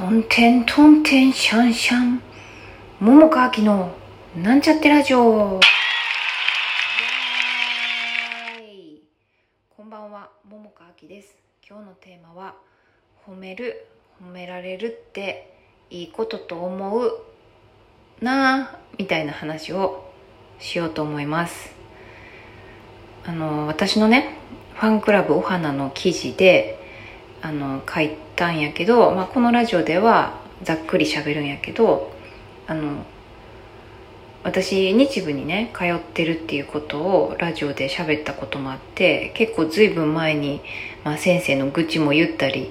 トンテントンテンシャンシャン桃川きのなんちゃってラジオこんばんは桃川きです今日のテーマは褒める褒められるっていいことと思うなあみたいな話をしようと思いますあの私のねファンクラブお花の記事であの書いたんやけど、まあ、このラジオではざっくり喋るんやけどあの私日部にね通ってるっていうことをラジオで喋ったこともあって結構ずいぶん前に、まあ、先生の愚痴も言ったり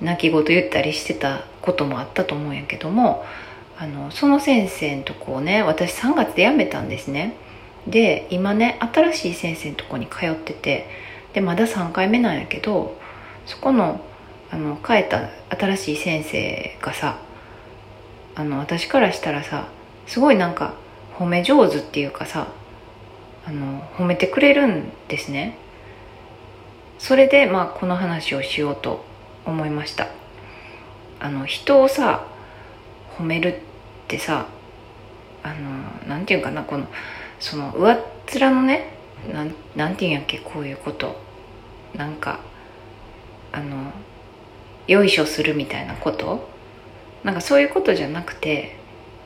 泣き言言ったりしてたこともあったと思うんやけどもあのその先生のとこをね私3月で辞めたんですね。で今ね新しい先生のとこに通っててでまだ3回目なんやけどそこのあの変えた新しい先生がさあの私からしたらさすごいなんか褒め上手っていうかさあの褒めてくれるんですね。それでまあこの話をしようと思いました。あの人をさ褒めるってさあのなんていうかなこのその上っ面のねなんなんていうんやっけこういうこと。なんかあのよいしょするみたいなこと？なんかそういうことじゃなくて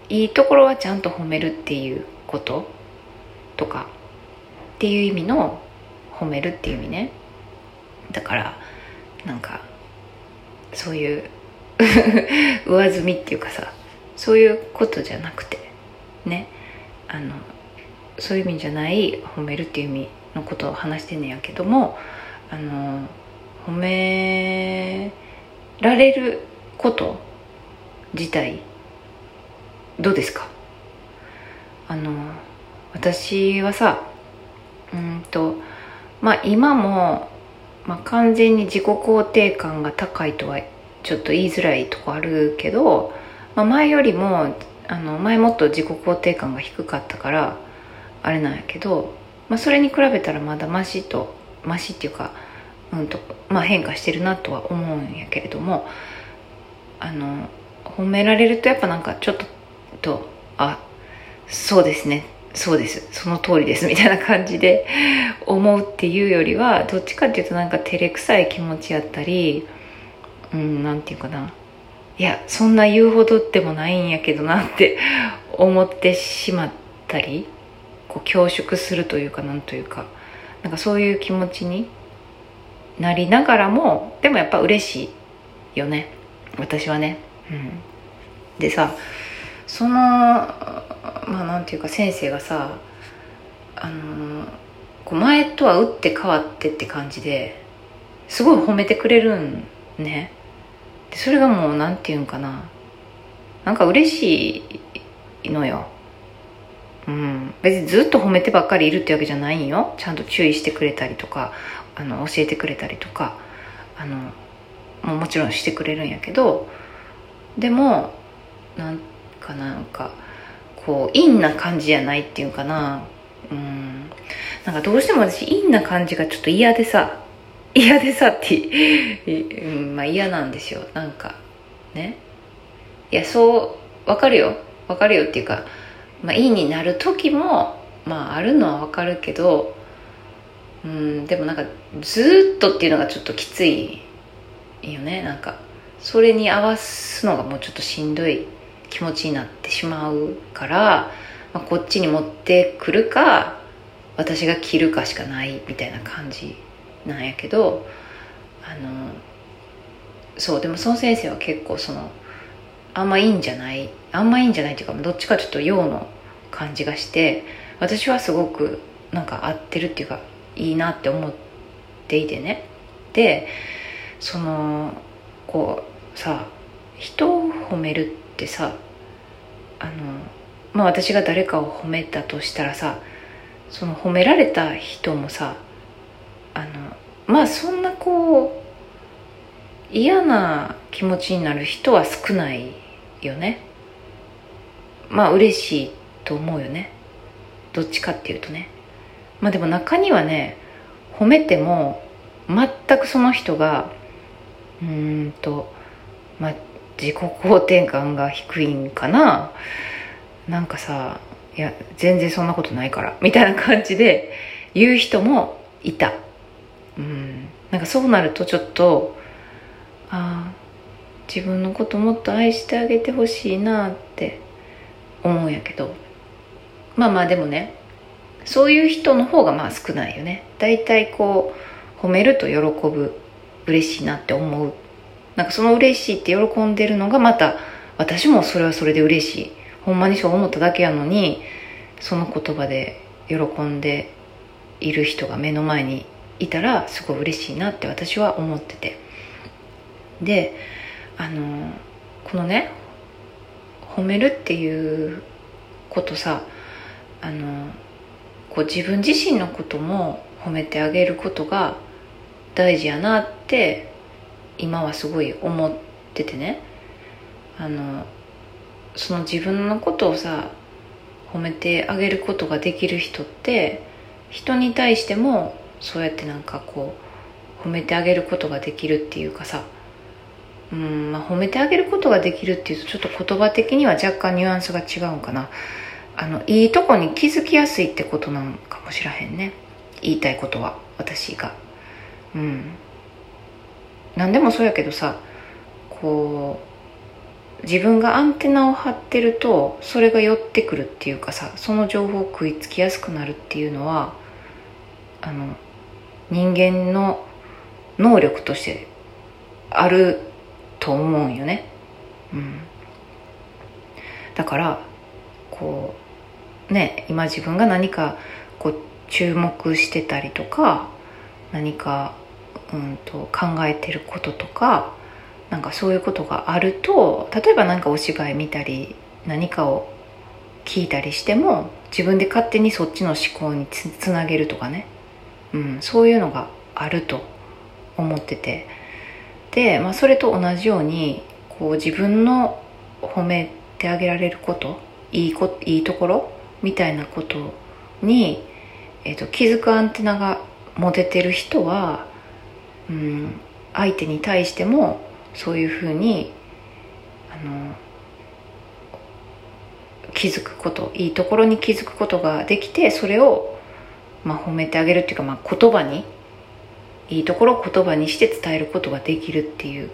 いいところはちゃんと褒めるっていうこととか？っていう意味の褒めるっていう意味ね。だからなんかそういう 上積みっていうかさそういうことじゃなくてね。あのそういう意味じゃない褒めるっていう意味のことを話してんねやけどもあの褒められること自体どうですか？あの私はさうんとまあ今も、まあ、完全に自己肯定感が高いとはちょっと言いづらいとこあるけど、まあ、前よりもあの前もっと自己肯定感が低かったからあれなんやけど、まあ、それに比べたらまだマシとマシっていうかうんとまあ、変化してるなとは思うんやけれどもあの褒められるとやっぱなんかちょっととあそうですねそうですその通りですみたいな感じで思うっていうよりはどっちかっていうとなんか照れくさい気持ちやったりうんなんていうかな。いやそんな言うほどでもないんやけどなって 思ってしまったりこう恐縮するというかなんというかなんかそういう気持ちになりながらもでもやっぱ嬉しいよね。私はね。うん。でさそのまあなんていうか先生がさあのこう前とは打って変わってって感じですごい褒めてくれるんね。でそれがもうなんていうんかな。なんか嬉しいのよ。うん、別にずっと褒めてばっかりいるってわけじゃないんよ。ちゃんと注意してくれたりとかあの教えてくれたりとかあのももちろんしてくれるんやけどでもなんかなんかこう陰な感じじゃないっていうかな。うん。なんかどうしても私陰な感じがちょっと嫌でさ。嫌でさって、まあ嫌なんですよ。なんかね。いやそうわかるよ。わかるよっていうかまあ陰になる時もまああるのはわかるけどうんでもなんかずっとっていうのがちょっときついよね。なんかそれに合わすのがもうちょっとしんどい気持ちになってしまうから、まあ、こっちに持ってくるか私が着るかしかないみたいな感じなんやけどあのそうでもその先生は結構そのあんまいいんじゃないあんまいいんじゃないっていうかどっちかちょっと陽の感じがして私はすごくなんか合ってるっていうかいいなって思っていてね。でそのこうさ人を褒めるってさあのまあ私が誰かを褒めたとしたらさその褒められた人もさあのまあそんなこう嫌な気持ちになる人は少ないよね。まあ嬉しいと思うよね。どっちかっていうとね。まあでも中にはね褒めても全くその人がうんとまあ自己肯定感が低いんかな。なんかさいや全然そんなことないから。みたいな感じで言う人もいた。うん。なんかそうなるとちょっとああ自分のこともっと愛してあげてほしいなって思うんやけど。まあまあでもねそういう人の方がまあ少ないよね。大体こう褒めると喜ぶ嬉しいなって思う。なんかその嬉しいって喜んでるのがまた私もそれはそれで嬉しい。ほんまにそう思っただけやのにその言葉で喜んでいる人が目の前にいたらすごい嬉しいなって私は思ってて。であのこのね褒めるっていうことさあのこう自分自身のことも褒めてあげることが大事やなって今はすごい思っててね。あのその自分のことをさ褒めてあげることができる人って人に対してもそうやってなんかこう褒めてあげることができるっていうかさうんまあ褒めてあげることができるっていうとちょっと言葉的には若干ニュアンスが違うんかな。あのいいとこに気づきやすいってことなのかもしらへんね。言いたいことは私が。うん。何でもそうやけどさこう自分がアンテナを張ってるとそれが寄ってくるっていうかさその情報を食いつきやすくなるっていうのはあの人間の能力としてあると思うんよね。うん、だからこうね今自分が何かこう注目してたりとか何か、うんと、考えてることとかなんかそういうことがあると例えば何かお芝居見たり何かを聞いたりしても自分で勝手にそっちの思考につつなげるとかね、うん、そういうのがあると思ってて。で、まあ、それと同じようにこう自分の褒めてあげられることいいこいいところみたいなことに、えーと、気づくアンテナが持ててる人は、うん、相手に対してもそういうふうにあの気づくこといいところに気づくことができてそれを、まあ、褒めてあげるっていうか、まあ、言葉にいいところを言葉にして伝えることができるっていう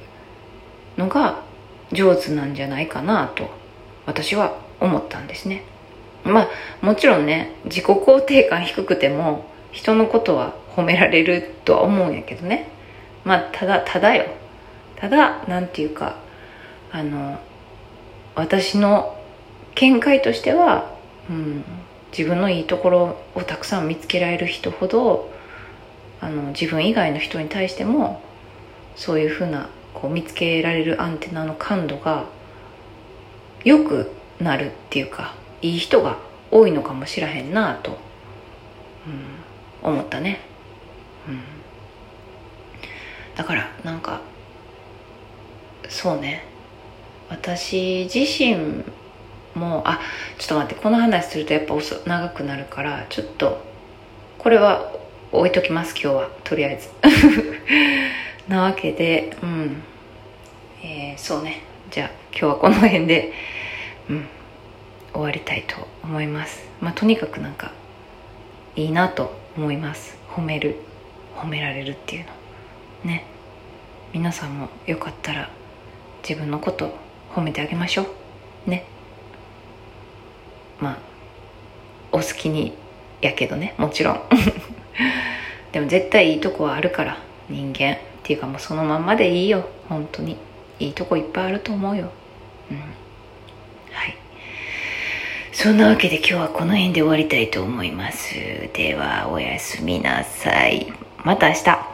のが上手なんじゃないかなと私は思ったんですね。まあもちろんね自己肯定感低くても人のことは褒められるとは思うんやけどね。まあただただよ。ただなんていうかあの私の見解としては、うん、自分のいいところをたくさん見つけられる人ほどあの自分以外の人に対してもそういうふうなこう見つけられるアンテナの感度が良くなるっていうかいい人が多いのかもしらへんなと、うん、思ったね、うん、だからなんかそうね。私自身もあちょっと待ってこの話するとやっぱ長くなるからちょっとこれは置いときます今日は。とりあえず。なわけでうん。えー、そうね。じゃあ今日はこの辺でうん。終わりたいと思います。まあとにかくなんかいいなと思います。褒める。褒められるっていうの。ね。皆さんもよかったら自分のこと褒めてあげましょう。ね。まあお好きにやけどね。もちろん。でも絶対いいとこはあるから人間っていうかもうそのまんまでいいよ。本当に。いいとこいっぱいあると思うよ。うん。はい。そんなわけで今日はこの辺で終わりたいと思います。ではおやすみなさい。また明日。